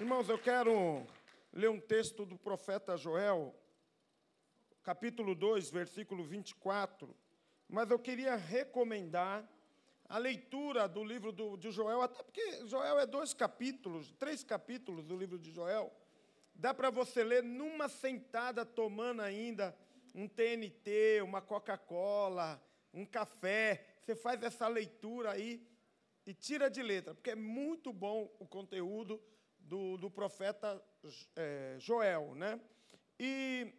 Irmãos, eu quero ler um texto do profeta Joel, capítulo 2, versículo 24, mas eu queria recomendar a leitura do livro do, de Joel, até porque Joel é dois capítulos, três capítulos do livro de Joel. Dá para você ler numa sentada, tomando ainda um TNT, uma Coca-Cola, um café. Você faz essa leitura aí e tira de letra, porque é muito bom o conteúdo do, do profeta é, Joel. Né? E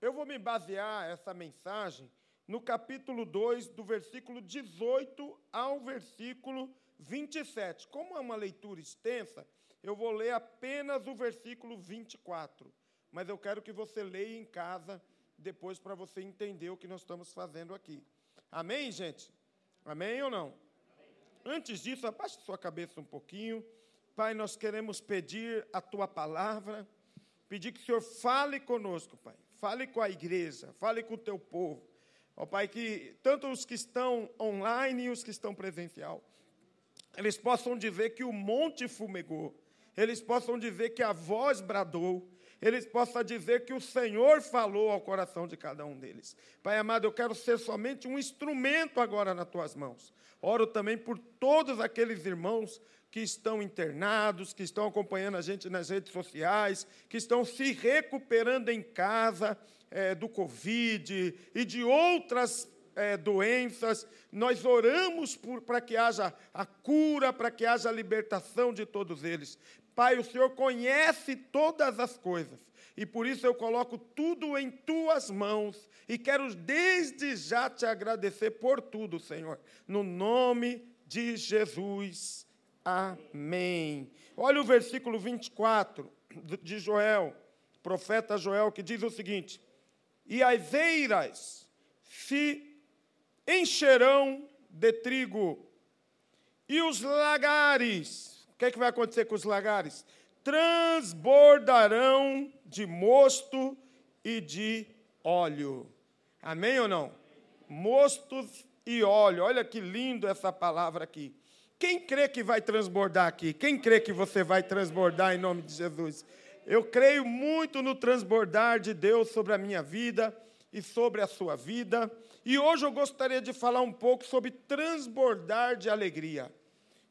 eu vou me basear essa mensagem no capítulo 2, do versículo 18 ao versículo 27. Como é uma leitura extensa, eu vou ler apenas o versículo 24. Mas eu quero que você leia em casa depois para você entender o que nós estamos fazendo aqui. Amém, gente? Amém ou não? Antes disso, abaixe sua cabeça um pouquinho. Pai, nós queremos pedir a tua palavra, pedir que o Senhor fale conosco, Pai. Fale com a igreja, fale com o teu povo. Ó Pai, que tanto os que estão online e os que estão presencial, eles possam dizer que o monte fumegou, eles possam dizer que a voz bradou, eles possam dizer que o Senhor falou ao coração de cada um deles. Pai amado, eu quero ser somente um instrumento agora nas tuas mãos. Oro também por todos aqueles irmãos que estão internados, que estão acompanhando a gente nas redes sociais, que estão se recuperando em casa é, do Covid e de outras é, doenças. Nós oramos para que haja a cura, para que haja a libertação de todos eles. Pai, o Senhor conhece todas as coisas. E por isso eu coloco tudo em tuas mãos e quero desde já te agradecer por tudo, Senhor. No nome de Jesus. Amém. Olha o versículo 24 de Joel, profeta Joel, que diz o seguinte: E as eiras se encherão de trigo, e os lagares, o que, é que vai acontecer com os lagares? Transbordarão de mosto e de óleo. Amém ou não? Mostos e óleo. Olha que lindo essa palavra aqui. Quem crê que vai transbordar aqui? Quem crê que você vai transbordar em nome de Jesus? Eu creio muito no transbordar de Deus sobre a minha vida e sobre a sua vida. E hoje eu gostaria de falar um pouco sobre transbordar de alegria.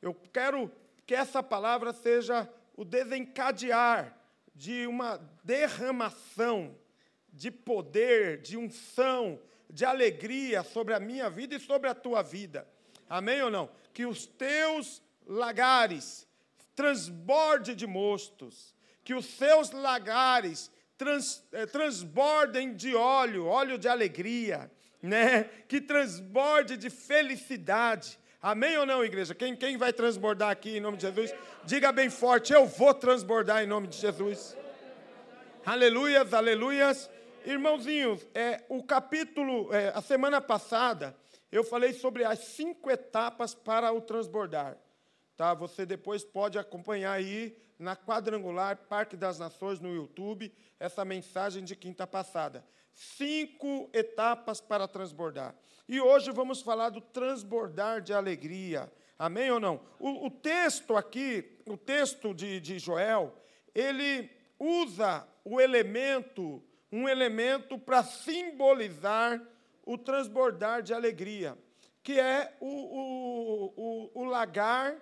Eu quero que essa palavra seja o desencadear de uma derramação de poder, de unção, de alegria sobre a minha vida e sobre a tua vida. Amém ou não? Que os teus lagares transbordem de mostos, que os seus lagares trans, eh, transbordem de óleo, óleo de alegria, né? que transborde de felicidade. Amém ou não, igreja? Quem, quem vai transbordar aqui em nome de Jesus? Diga bem forte: eu vou transbordar em nome de Jesus. Aleluias, aleluias. Irmãozinhos, é, o capítulo, é, a semana passada, eu falei sobre as cinco etapas para o transbordar. Tá? Você depois pode acompanhar aí na quadrangular Parque das Nações no YouTube essa mensagem de quinta passada. Cinco etapas para transbordar. E hoje vamos falar do transbordar de alegria. Amém ou não? O, o texto aqui, o texto de, de Joel, ele usa o elemento, um elemento para simbolizar o transbordar de alegria, que é o, o, o, o lagar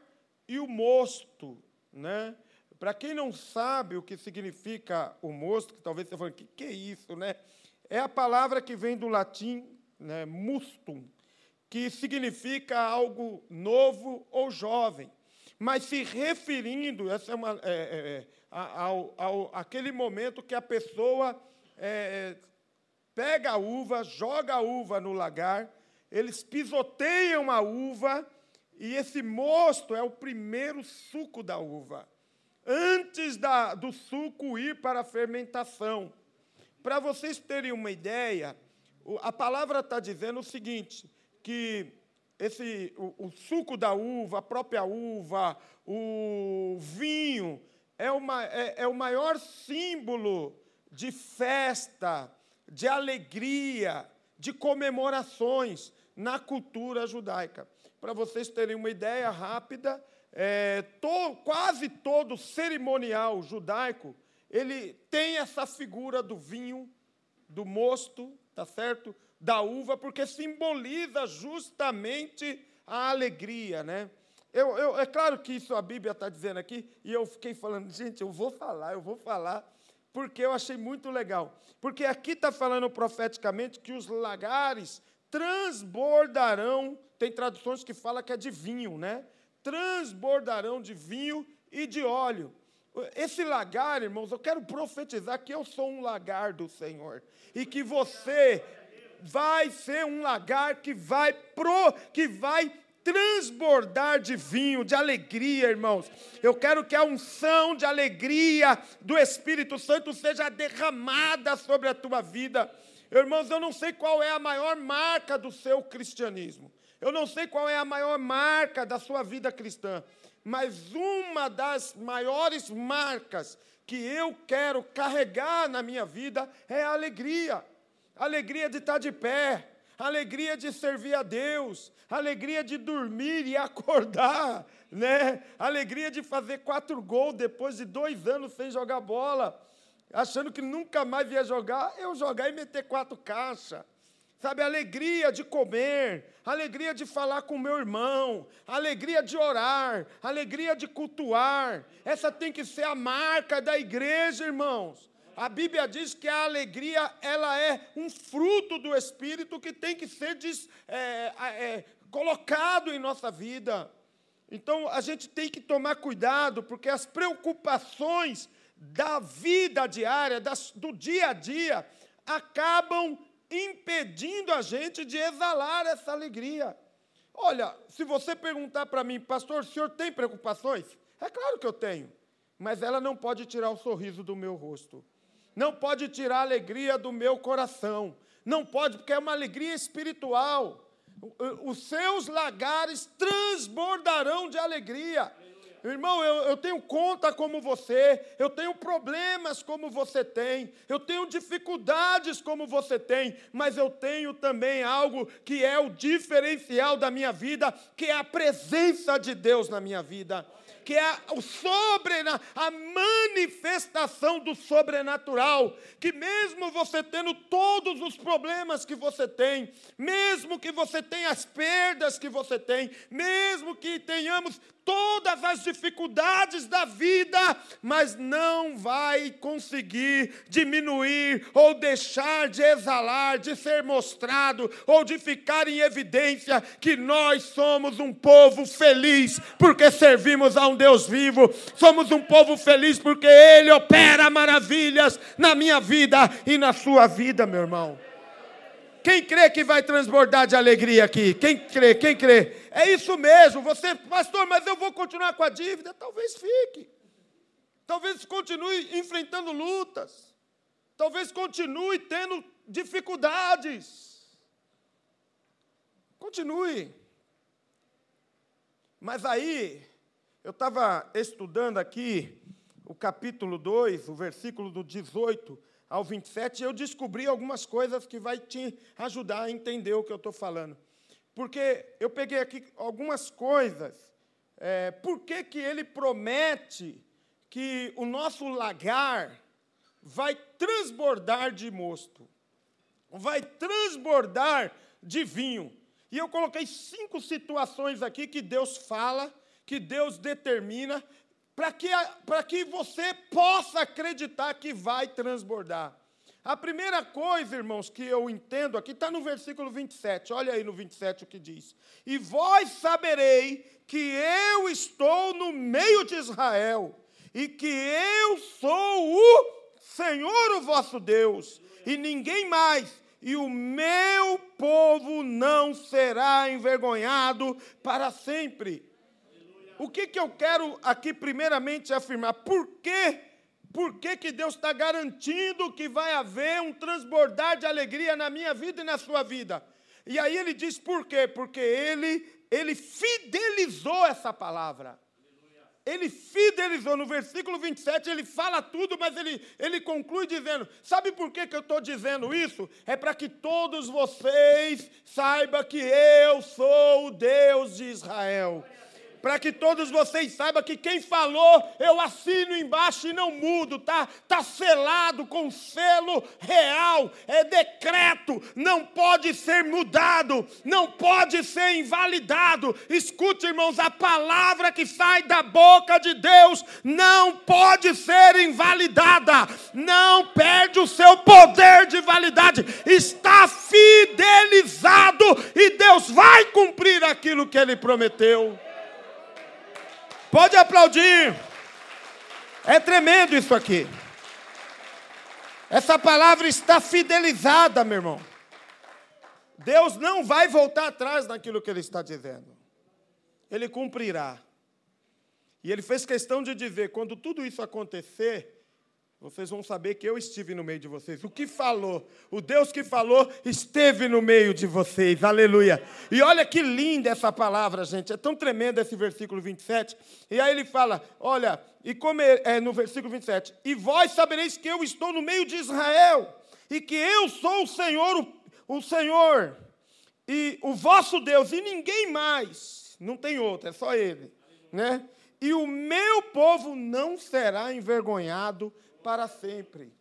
e o mosto. Né? Para quem não sabe o que significa o mosto, que talvez você fale, o que, que é isso? Né? É a palavra que vem do latim né, mustum, que significa algo novo ou jovem. Mas se referindo, essa é uma, é, é, é ao, ao, aquele momento que a pessoa é, é pega a uva, joga a uva no lagar, eles pisoteiam a uva, e esse mosto é o primeiro suco da uva, antes da, do suco ir para a fermentação. Para vocês terem uma ideia, a palavra está dizendo o seguinte: que esse, o, o, suco da uva, a própria uva, o vinho, é, uma, é, é o maior símbolo de festa, de alegria, de comemorações na cultura judaica. Para vocês terem uma ideia rápida, é, to, quase todo cerimonial judaico, ele tem essa figura do vinho, do mosto, tá certo? Da uva, porque simboliza justamente a alegria, né? Eu, eu, é claro que isso a Bíblia está dizendo aqui, e eu fiquei falando, gente, eu vou falar, eu vou falar, porque eu achei muito legal. Porque aqui está falando profeticamente que os lagares transbordarão, tem traduções que fala que é de vinho, né? Transbordarão de vinho e de óleo. Esse lagar, irmãos, eu quero profetizar que eu sou um lagar do Senhor e que você vai ser um lagar que vai pro, que vai transbordar de vinho, de alegria, irmãos. Eu quero que a unção de alegria do Espírito Santo seja derramada sobre a tua vida. Irmãos, eu não sei qual é a maior marca do seu cristianismo. Eu não sei qual é a maior marca da sua vida cristã. Mas uma das maiores marcas que eu quero carregar na minha vida é a alegria. A alegria de estar de pé, alegria de servir a Deus, alegria de dormir e acordar, né? alegria de fazer quatro gols depois de dois anos sem jogar bola, achando que nunca mais ia jogar, eu jogar e meter quatro caixas. Sabe, alegria de comer, alegria de falar com meu irmão, alegria de orar, alegria de cultuar. Essa tem que ser a marca da igreja, irmãos. A Bíblia diz que a alegria ela é um fruto do Espírito que tem que ser des, é, é, colocado em nossa vida. Então a gente tem que tomar cuidado, porque as preocupações da vida diária, das, do dia a dia, acabam impedindo a gente de exalar essa alegria. Olha, se você perguntar para mim, pastor, o senhor tem preocupações? É claro que eu tenho, mas ela não pode tirar o sorriso do meu rosto não pode tirar a alegria do meu coração. Não pode, porque é uma alegria espiritual. Os seus lagares transbordarão de alegria. Irmão, eu, eu, tenho conta como você, eu tenho problemas como você tem, eu tenho dificuldades como você tem, mas eu tenho também algo que é o diferencial da minha vida, que é a presença de Deus na minha vida que é o sobre, a manifestação do sobrenatural, que mesmo você tendo todos os problemas que você tem, mesmo que você tenha as perdas que você tem, mesmo que tenhamos todas as dificuldades da vida, mas não vai conseguir diminuir ou deixar de exalar, de ser mostrado ou de ficar em evidência que nós somos um povo feliz porque servimos a um Deus vivo, somos um povo feliz porque Ele opera maravilhas na minha vida e na sua vida, meu irmão. Quem crê que vai transbordar de alegria aqui? Quem crê? Quem crê? É isso mesmo. Você, pastor, mas eu vou continuar com a dívida? Talvez fique. Talvez continue enfrentando lutas. Talvez continue tendo dificuldades. Continue. Mas aí, eu estava estudando aqui o capítulo 2, o versículo do 18 ao 27, eu descobri algumas coisas que vai te ajudar a entender o que eu estou falando. Porque eu peguei aqui algumas coisas. É, por que, que ele promete que o nosso lagar vai transbordar de mosto? Vai transbordar de vinho. E eu coloquei cinco situações aqui que Deus fala, que Deus determina, para que, que você possa acreditar que vai transbordar. A primeira coisa, irmãos, que eu entendo aqui está no versículo 27. Olha aí no 27 o que diz: E vós saberei que eu estou no meio de Israel, e que eu sou o Senhor, o vosso Deus, e ninguém mais, e o meu povo não será envergonhado para sempre o que, que eu quero aqui primeiramente afirmar? Por quê? Por que, que Deus está garantindo que vai haver um transbordar de alegria na minha vida e na sua vida? E aí ele diz por quê? Porque ele, ele fidelizou essa palavra. Ele fidelizou. No versículo 27, ele fala tudo, mas ele, ele conclui dizendo: Sabe por que, que eu estou dizendo isso? É para que todos vocês saibam que eu sou o Deus de Israel para que todos vocês saibam que quem falou, eu assino embaixo e não mudo, tá? Tá selado com selo real, é decreto, não pode ser mudado, não pode ser invalidado. Escute, irmãos, a palavra que sai da boca de Deus não pode ser invalidada, não perde o seu poder de validade, está fidelizado e Deus vai cumprir aquilo que ele prometeu. Pode aplaudir. É tremendo isso aqui. Essa palavra está fidelizada, meu irmão. Deus não vai voltar atrás naquilo que ele está dizendo. Ele cumprirá. E ele fez questão de dizer: quando tudo isso acontecer, vocês vão saber que eu estive no meio de vocês. O que falou, o Deus que falou, esteve no meio de vocês. Aleluia. E olha que linda essa palavra, gente. É tão tremendo esse versículo 27. E aí ele fala: olha, e como é, é no versículo 27, e vós sabereis que eu estou no meio de Israel, e que eu sou o Senhor, o, o Senhor, e o vosso Deus, e ninguém mais. Não tem outro, é só ele. Né? E o meu povo não será envergonhado para sempre.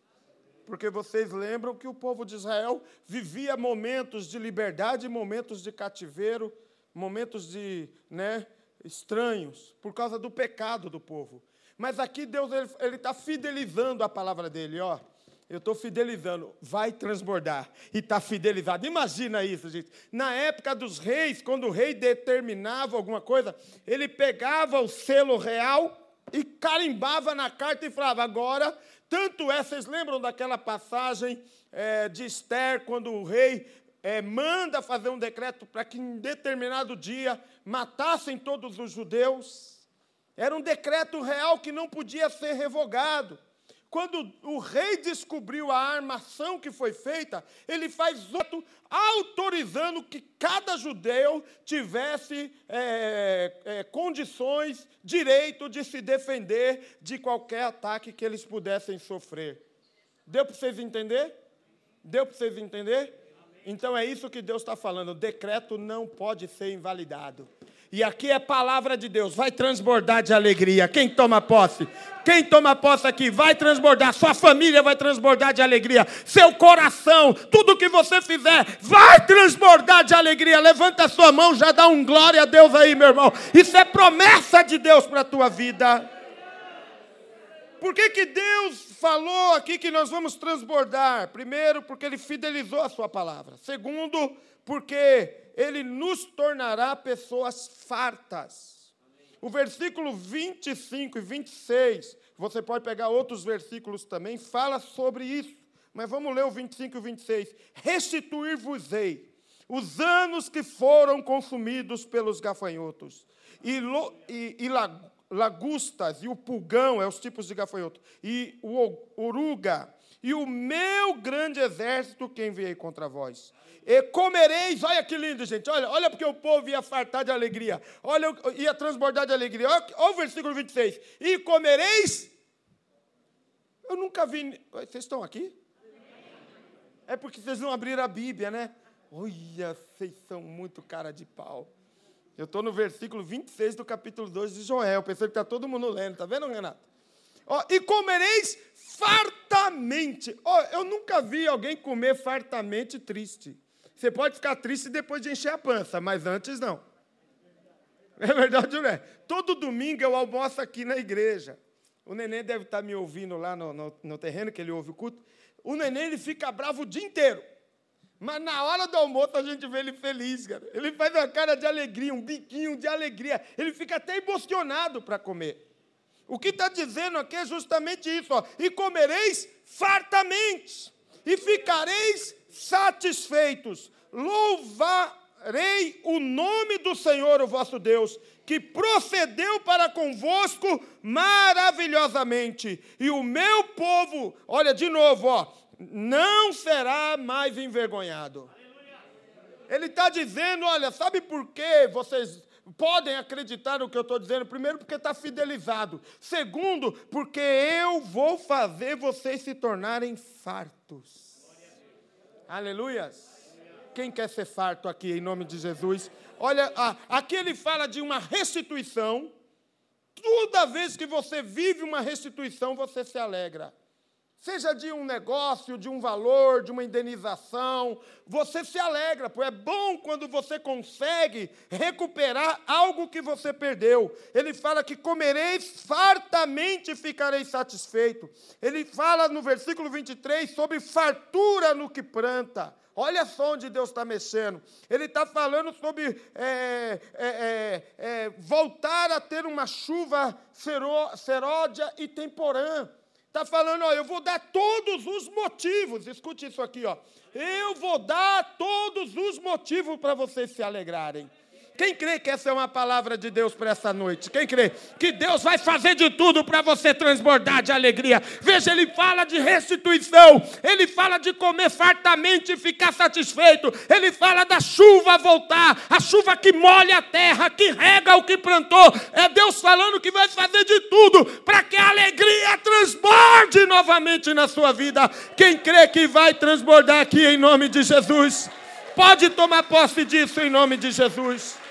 Porque vocês lembram que o povo de Israel vivia momentos de liberdade, momentos de cativeiro, momentos de, né, estranhos, por causa do pecado do povo. Mas aqui Deus ele está fidelizando a palavra dele, ó. Eu estou fidelizando, vai transbordar. E está fidelizado. Imagina isso, gente. Na época dos reis, quando o rei determinava alguma coisa, ele pegava o selo real e carimbava na carta e falava: agora, tanto é, vocês lembram daquela passagem é, de Esther, quando o rei é, manda fazer um decreto para que em determinado dia matassem todos os judeus? Era um decreto real que não podia ser revogado. Quando o rei descobriu a armação que foi feita, ele faz outro autorizando que cada judeu tivesse é, é, condições, direito de se defender de qualquer ataque que eles pudessem sofrer. Deu para vocês entender? Deu para vocês entender? Então é isso que Deus está falando. O decreto não pode ser invalidado. E aqui é palavra de Deus, vai transbordar de alegria. Quem toma posse? Quem toma posse aqui vai transbordar, sua família vai transbordar de alegria, seu coração, tudo que você fizer vai transbordar de alegria. Levanta a sua mão, já dá um glória a Deus aí, meu irmão. Isso é promessa de Deus para a tua vida. Por que, que Deus falou aqui que nós vamos transbordar? Primeiro, porque Ele fidelizou a Sua palavra. Segundo, porque ele nos tornará pessoas fartas. O versículo 25 e 26, você pode pegar outros versículos também, fala sobre isso. Mas vamos ler o 25 e 26. Restituir-vos-ei os anos que foram consumidos pelos gafanhotos, e, lo, e, e lagustas, e o pulgão, é os tipos de gafanhoto, e o oruga, e o meu grande exército que enviei contra vós e comereis, olha que lindo, gente, olha, olha porque o povo ia fartar de alegria, olha, ia transbordar de alegria, olha, olha o versículo 26, e comereis, eu nunca vi, vocês estão aqui? É porque vocês não abriram a Bíblia, né? Olha, vocês são muito cara de pau. Eu estou no versículo 26 do capítulo 2 de Joel. Pensei que está todo mundo lendo, está vendo, Renato? Ó, e comereis fartamente. Ó, eu nunca vi alguém comer fartamente triste. Você pode ficar triste depois de encher a pança, mas antes não. É verdade, não é? Todo domingo eu almoço aqui na igreja. O neném deve estar me ouvindo lá no, no, no terreno, que ele ouve o culto. O neném ele fica bravo o dia inteiro. Mas na hora do almoço a gente vê ele feliz, cara. Ele faz uma cara de alegria, um biquinho de alegria. Ele fica até emocionado para comer. O que está dizendo aqui é justamente isso: ó. e comereis fartamente, e ficareis satisfeitos. Louvarei o nome do Senhor, o vosso Deus, que procedeu para convosco maravilhosamente. E o meu povo, olha de novo, ó, não será mais envergonhado. Ele está dizendo: olha, sabe por que vocês podem acreditar no que eu estou dizendo? Primeiro, porque está fidelizado. Segundo, porque eu vou fazer vocês se tornarem fartos. Aleluias. Quem quer ser farto aqui, em nome de Jesus? Olha, aqui ele fala de uma restituição. Toda vez que você vive uma restituição, você se alegra seja de um negócio, de um valor, de uma indenização, você se alegra, pois é bom quando você consegue recuperar algo que você perdeu. Ele fala que comereis fartamente e ficareis satisfeito. Ele fala no versículo 23 sobre fartura no que planta. Olha só onde Deus está mexendo. Ele está falando sobre é, é, é, é, voltar a ter uma chuva seródia e temporã. Está falando, ó, eu vou dar todos os motivos, escute isso aqui, ó. Eu vou dar todos os motivos para vocês se alegrarem. Quem crê que essa é uma palavra de Deus para essa noite? Quem crê que Deus vai fazer de tudo para você transbordar de alegria? Veja, ele fala de restituição, ele fala de comer fartamente e ficar satisfeito, ele fala da chuva voltar, a chuva que molha a terra, que rega o que plantou. É Deus falando que vai fazer de tudo para que a alegria transborde novamente na sua vida. Quem crê que vai transbordar aqui em nome de Jesus? Pode tomar posse disso em nome de Jesus.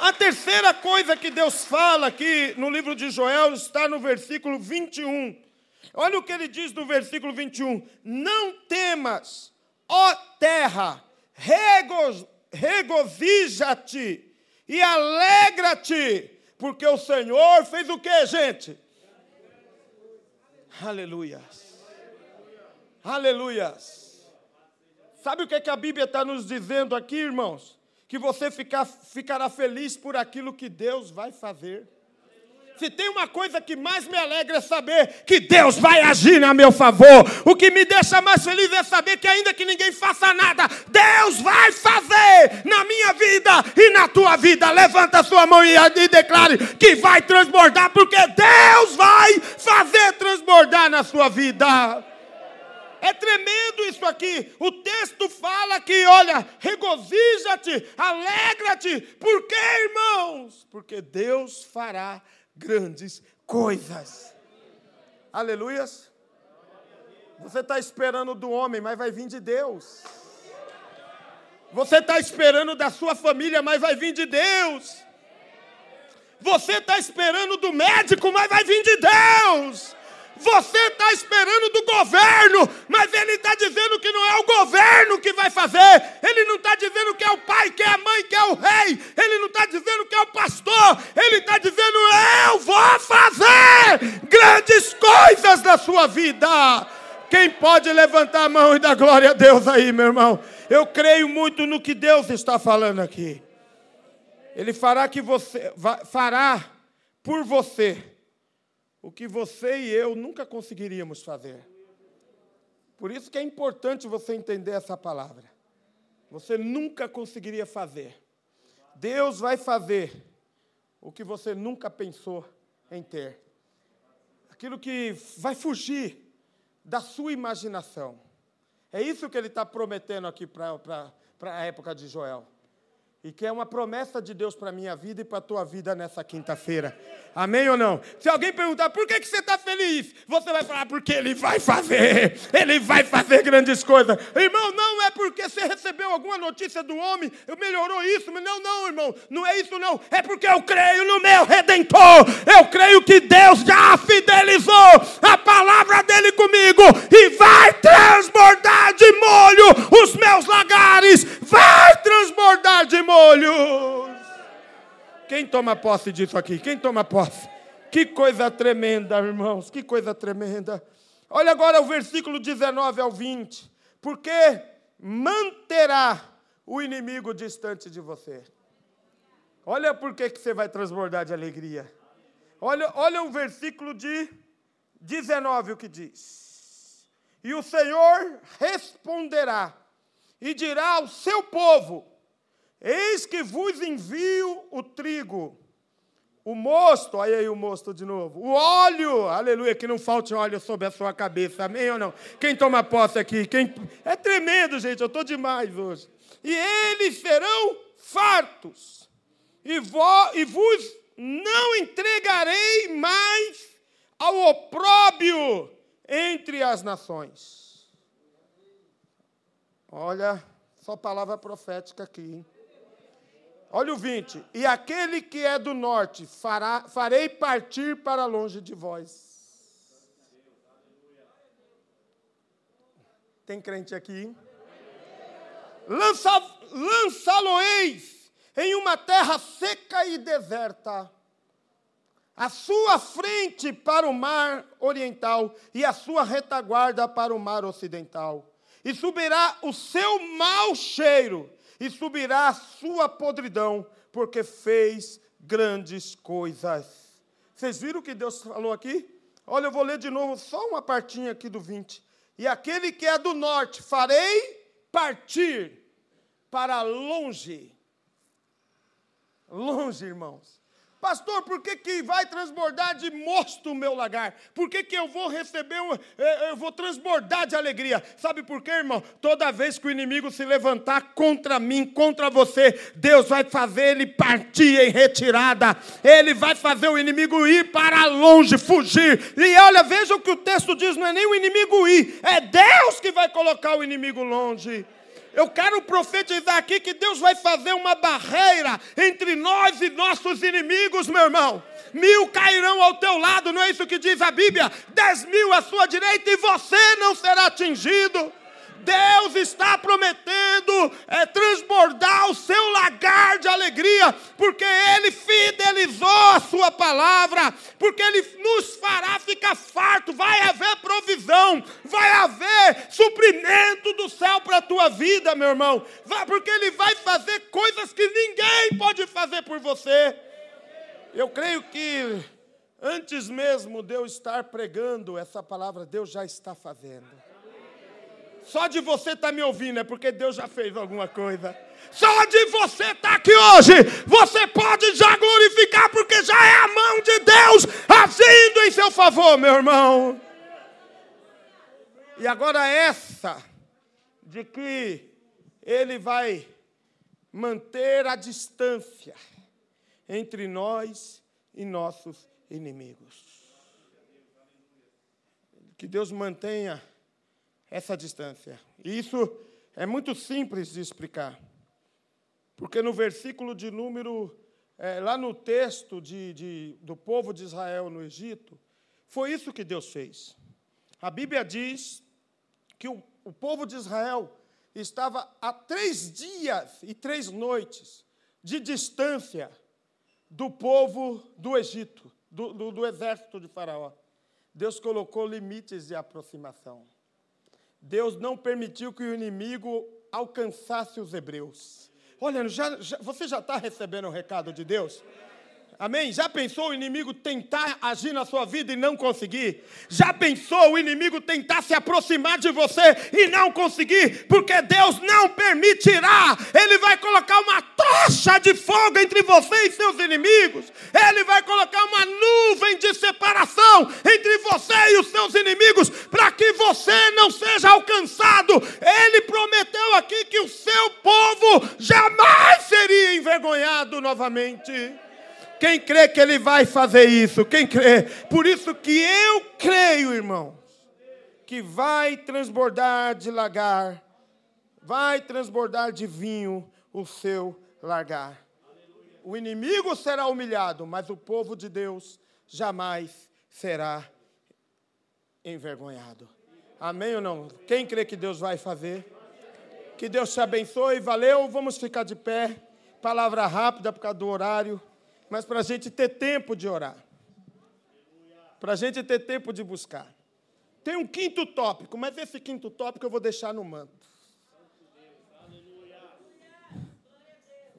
A terceira coisa que Deus fala aqui no livro de Joel está no versículo 21. Olha o que ele diz no versículo 21. Não temas, ó terra, regozija-te e alegra-te, porque o Senhor fez o que, gente? Aleluias. Aleluias. Sabe o que, é que a Bíblia está nos dizendo aqui, irmãos? Que você ficar, ficará feliz por aquilo que Deus vai fazer. Se tem uma coisa que mais me alegra é saber que Deus vai agir a meu favor. O que me deixa mais feliz é saber que, ainda que ninguém faça nada, Deus vai fazer na minha vida e na tua vida. Levanta a sua mão e, e declare que vai transbordar, porque Deus vai fazer transbordar na sua vida. É tremendo isso aqui. O texto fala que, olha, regozija-te, alegra-te. Por quê, irmãos? Porque Deus fará grandes coisas. Aleluias. Você está esperando do homem, mas vai vir de Deus. Você está esperando da sua família, mas vai vir de Deus. Você está esperando do médico, mas vai vir de Deus. Você está esperando do governo, mas ele está dizendo que não é o governo que vai fazer. Ele não está dizendo que é o pai, que é a mãe, que é o rei. Ele não está dizendo que é o pastor. Ele está dizendo: Eu vou fazer grandes coisas na sua vida. Quem pode levantar a mão e dar glória a Deus aí, meu irmão? Eu creio muito no que Deus está falando aqui. Ele fará que você fará por você o que você e eu nunca conseguiríamos fazer. Por isso que é importante você entender essa palavra. Você nunca conseguiria fazer. Deus vai fazer o que você nunca pensou em ter. Aquilo que vai fugir da sua imaginação. É isso que ele está prometendo aqui para a época de Joel e que é uma promessa de Deus para a minha vida e para a tua vida nessa quinta-feira. Amém ou não? Se alguém perguntar por que, que você está feliz, você vai falar porque Ele vai fazer, Ele vai fazer grandes coisas. Irmão, não é porque você recebeu alguma notícia do homem, melhorou isso, não, não, irmão, não é isso não. É porque eu creio no meu Redentor, eu creio que Deus já fidelizou a palavra dele comigo e vai transbordar de molho os meus lagares, vai transbordar de molho. Quem toma posse disso aqui? Quem toma posse? Que coisa tremenda, irmãos, que coisa tremenda. Olha agora o versículo 19 ao 20. Porque manterá o inimigo distante de você. Olha por que você vai transbordar de alegria. Olha, olha o versículo de 19, o que diz. E o Senhor responderá e dirá ao seu povo: Eis que vos envio o trigo, o mosto, olha aí o mosto de novo, o óleo, aleluia, que não falte óleo sobre a sua cabeça, amém ou não? Quem toma posse aqui? Quem... É tremendo, gente, eu estou demais hoje. E eles serão fartos, e, vo... e vos não entregarei mais ao opróbio entre as nações. Olha, Só palavra profética aqui. Hein? Olha o 20. E aquele que é do norte, fará, farei partir para longe de vós. Tem crente aqui? Lança, lançá-lo-eis em uma terra seca e deserta a sua frente para o mar oriental e a sua retaguarda para o mar ocidental. E subirá o seu mau cheiro, e subirá a sua podridão, porque fez grandes coisas. Vocês viram o que Deus falou aqui? Olha, eu vou ler de novo só uma partinha aqui do 20. E aquele que é do norte, farei partir para longe. Longe, irmãos Pastor, por que, que vai transbordar de mosto o meu lagar? Por que, que eu vou receber, um, eu vou transbordar de alegria? Sabe por quê, irmão? Toda vez que o inimigo se levantar contra mim, contra você, Deus vai fazer ele partir em retirada. Ele vai fazer o inimigo ir para longe, fugir. E olha, veja o que o texto diz: não é nem o inimigo ir, é Deus que vai colocar o inimigo longe. Eu quero profetizar aqui que Deus vai fazer uma barreira entre nós e nossos inimigos, meu irmão. Mil cairão ao teu lado, não é isso que diz a Bíblia? Dez mil à sua direita e você não será atingido. Deus está prometendo é, transbordar o seu lagar de alegria, porque Ele fidelizou a Sua palavra, porque Ele nos fará ficar farto, vai haver provisão, vai haver suprimento do céu para a tua vida, meu irmão, vai, porque Ele vai fazer coisas que ninguém pode fazer por você. Eu creio que antes mesmo de eu estar pregando essa palavra, Deus já está fazendo. Só de você estar tá me ouvindo é porque Deus já fez alguma coisa. Só de você estar tá aqui hoje, você pode já glorificar, porque já é a mão de Deus agindo em seu favor, meu irmão. E agora essa de que Ele vai manter a distância entre nós e nossos inimigos. Que Deus mantenha essa distância. E isso é muito simples de explicar. Porque no versículo de número, é, lá no texto de, de, do povo de Israel no Egito, foi isso que Deus fez. A Bíblia diz que o, o povo de Israel estava a três dias e três noites de distância do povo do Egito, do, do, do exército de Faraó. Deus colocou limites de aproximação. Deus não permitiu que o inimigo alcançasse os hebreus. Olha, já, já, você já está recebendo o recado de Deus? Amém? Já pensou o inimigo tentar agir na sua vida e não conseguir? Já pensou o inimigo tentar se aproximar de você e não conseguir? Porque Deus não permitirá. Ele vai colocar uma tocha de fogo entre você e seus inimigos. Ele vai colocar uma nuvem de separação entre você e os seus inimigos para que você não seja alcançado. Ele prometeu aqui que o seu povo jamais seria envergonhado novamente. Quem crê que ele vai fazer isso? Quem crê? Por isso que eu creio, irmãos, que vai transbordar de lagar, vai transbordar de vinho o seu largar. O inimigo será humilhado, mas o povo de Deus jamais será envergonhado. Amém ou não? Quem crê que Deus vai fazer? Que Deus te abençoe. Valeu. Vamos ficar de pé. Palavra rápida por causa do horário mas para a gente ter tempo de orar. Para a gente ter tempo de buscar. Tem um quinto tópico, mas esse quinto tópico eu vou deixar no manto.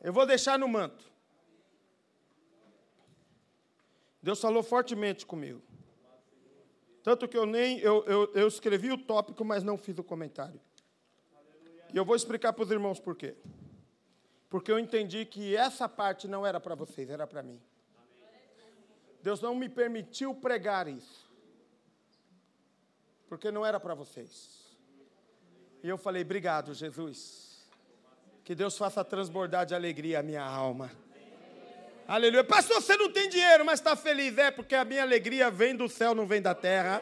Eu vou deixar no manto. Deus falou fortemente comigo. Tanto que eu nem eu, eu, eu escrevi o tópico, mas não fiz o comentário. E eu vou explicar para os irmãos por quê porque eu entendi que essa parte não era para vocês, era para mim. Deus não me permitiu pregar isso, porque não era para vocês. E eu falei: obrigado, Jesus. Que Deus faça transbordar de alegria a minha alma. Aleluia. Pastor, você não tem dinheiro, mas está feliz. É porque a minha alegria vem do céu, não vem da terra.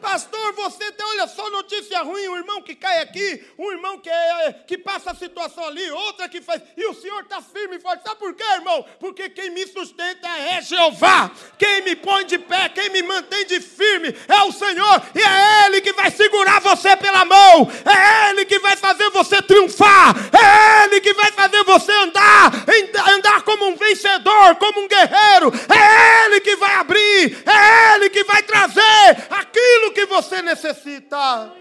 Pastor, você tem, olha só notícia ruim, um irmão que cai aqui, um irmão que, é, que passa a situação ali, outra que faz. E o Senhor está firme e forte. Sabe por quê, irmão? Porque quem me sustenta é Jeová. Quem me põe de pé, quem me mantém de firme é o Senhor. E é Ele que vai segurar você pela mão. É Ele que vai fazer você triunfar. É Ele que vai fazer você andar, andar como um vencedor, como um guerreiro. É Ele que vai abrir. É Ele que vai trazer aquilo que você necessita.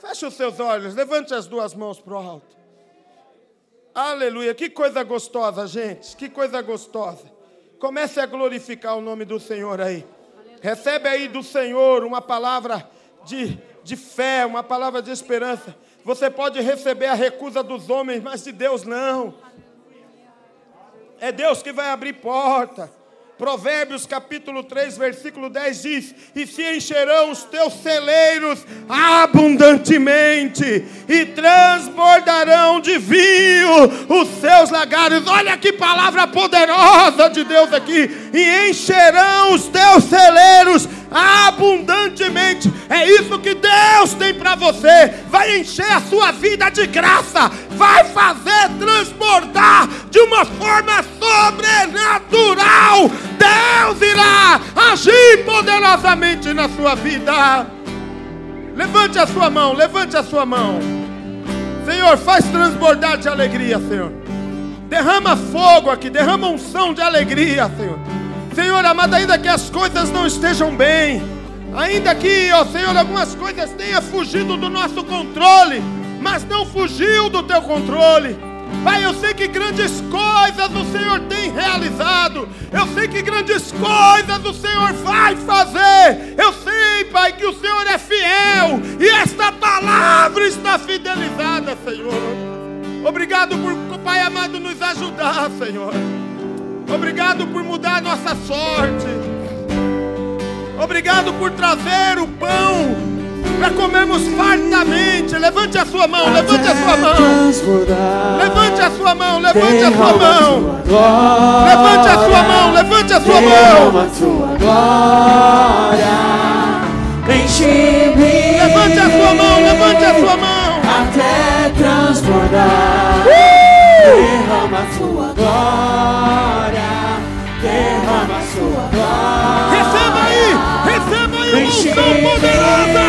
Feche os seus olhos, levante as duas mãos para o alto. Aleluia, que coisa gostosa, gente, que coisa gostosa. Comece a glorificar o nome do Senhor aí. Recebe aí do Senhor uma palavra de, de fé, uma palavra de esperança. Você pode receber a recusa dos homens, mas de Deus não. É Deus que vai abrir porta. Provérbios capítulo 3, versículo 10 diz: E se encherão os teus celeiros abundantemente, e transbordarão de vinho os seus lagares. Olha que palavra poderosa de Deus aqui! E encherão os teus celeiros abundantemente. É isso que Deus tem para você. Vai encher a sua vida de graça, vai fazer transbordar de uma forma sobrenatural. Deus irá agir poderosamente na sua vida. Levante a sua mão, levante a sua mão. Senhor, faz transbordar de alegria, Senhor. Derrama fogo aqui, derrama unção de alegria, Senhor. Senhor amado, ainda que as coisas não estejam bem, ainda que, ó Senhor, algumas coisas tenham fugido do nosso controle, mas não fugiu do teu controle. Pai, eu sei que grandes coisas o Senhor tem realizado. Eu sei que grandes coisas o Senhor vai fazer. Obrigado por mudar a nossa sorte. Obrigado por trazer o pão para comermos fartamente. Levante a sua mão, levante a sua mão. Levante a sua mão, levante a sua mão. Levante a sua mão, levante a sua mão. Levante a sua mão, levante a sua mão. Até transbordar. Uh! Derrama a sua glória. Unção poderosa.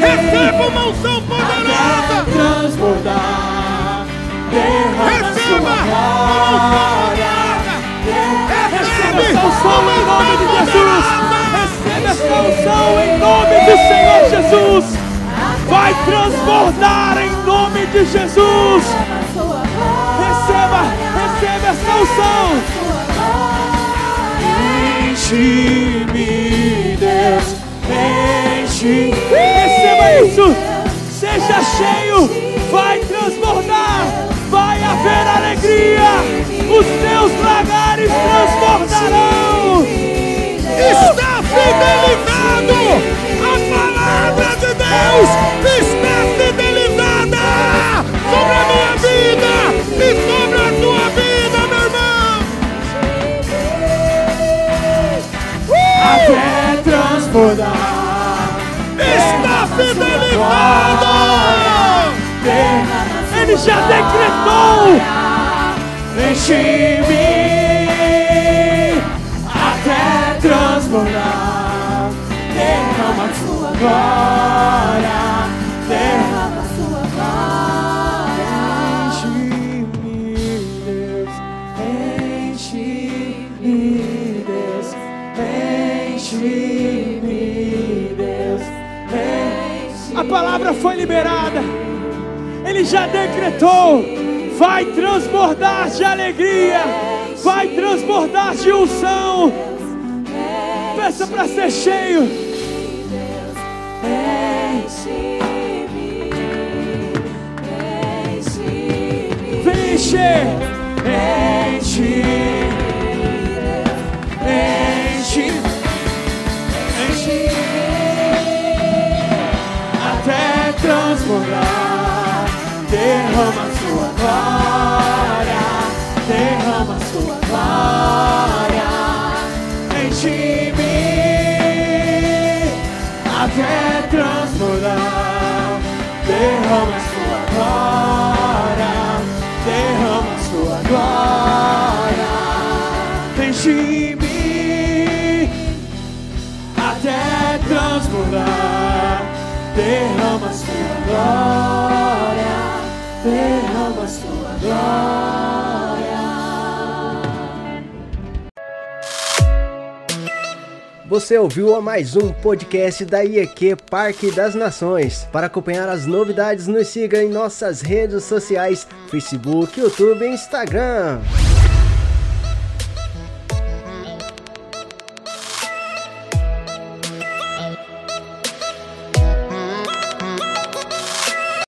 Receba uma unção poderosa. Transbordar. Receba uma unção em nome de Jesus. Receba essa unção em nome do Senhor Jesus. Vai transbordar em nome de Jesus. Receba, receba essa unção. Enche-me, Deus enche. Receba isso. Seja cheio. Vai transbordar. Vai haver alegria. Os teus lagares transbordarão. Está fidelizado. A palavra de Deus transbordar fidelizado. Ele já decretou. Enche-me foi liberada. Ele já decretou. Vai transbordar de alegria. Vai transbordar de unção. Peça para ser cheio. Vem encher. Enche. transformar. Derrama sua glória, derrama sua glória. Enche mim até transbordar. Derrama a glória, derrama sua glória. Você ouviu mais um podcast da IEQ Parque das Nações. Para acompanhar as novidades, nos siga em nossas redes sociais: Facebook, YouTube e Instagram.